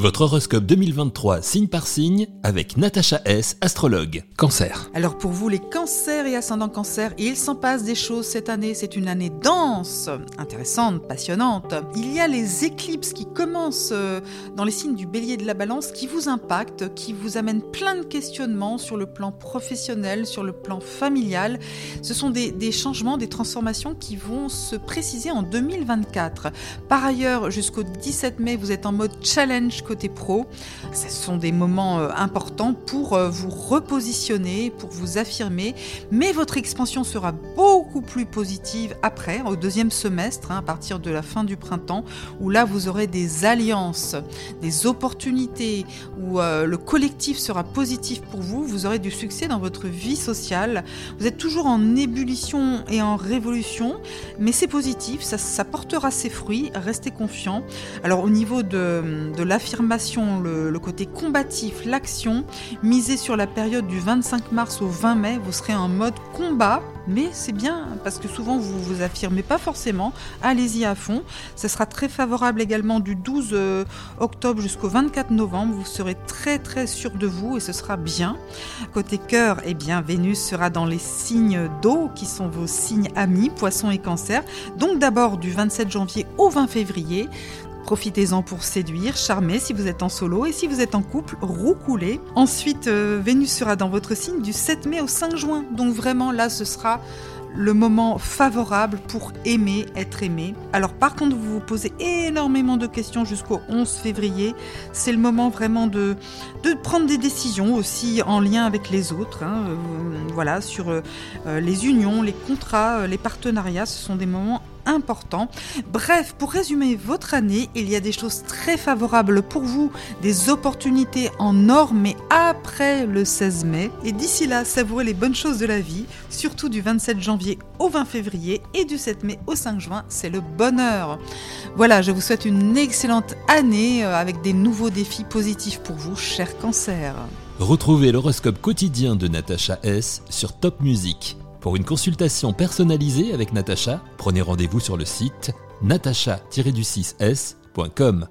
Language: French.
Votre horoscope 2023 signe par signe avec Natacha S, astrologue. Cancer. Alors pour vous les cancers et ascendants cancer, il s'en passe des choses cette année, c'est une année dense, intéressante, passionnante. Il y a les éclipses qui commencent euh, dans les signes du bélier de la balance qui vous impactent, qui vous amènent plein de questionnements sur le plan professionnel, sur le plan familial. Ce sont des changements, des transformations qui vont se préciser en 2024. Par ailleurs, jusqu'au 17 mai, vous êtes en mode challenge côté pro. Ce sont des moments euh, importants pour euh, vous repositionner, pour vous affirmer, mais votre expansion sera beaucoup plus positive après, au deuxième semestre, hein, à partir de la fin du printemps, où là vous aurez des alliances, des opportunités, où euh, le collectif sera positif pour vous, vous aurez du succès dans votre vie sociale. Vous êtes toujours en ébullition et en révolution, mais c'est positif, ça, portera ses fruits, restez confiants. Alors au niveau de l'affirmation, le, côté combatif, l'action, misez sur la période du 25 mars au 20 mai, vous serez en mode combat, mais c'est bien parce que souvent vous vous affirmez pas forcément. Allez-y à fond. Ça sera très favorable également du 12 euh, octobre jusqu'au 24 novembre. Vous serez très très sûr de vous et ce sera bien. Côté cœur, eh bien Vénus sera dans les signes d'eau qui sont vos signes amis, poissons et cancer. Donc d'abord du 27 janvier au 20 février. Profitez-en pour séduire, charmer si vous êtes en solo et si vous êtes en couple, roucouler. Ensuite, euh, Vénus sera dans votre signe du 7 mai au 5 juin. Donc vraiment là, ce sera le moment favorable pour aimer, être aimé. Alors par contre, vous vous posez énormément de questions jusqu'au 11 février. C'est le moment vraiment de, de prendre des décisions aussi en lien avec les autres. Hein. Euh, voilà, sur euh, les unions, les contrats, les partenariats. Ce sont des moments Bref, pour résumer votre année, il y a des choses très favorables pour vous, des opportunités en or, mais après le 16 mai. Et d'ici là, savourez les bonnes choses de la vie, surtout du 27 janvier au 20 février et du 7 mai au 5 juin, c'est le bonheur. Voilà, je vous souhaite une excellente année euh, avec des nouveaux défis positifs pour vous, cher cancer. Retrouvez l'horoscope quotidien de Natacha S sur Top Music. Pour une consultation personnalisée avec Natacha, prenez rendez-vous sur le site natacha-du6s.com.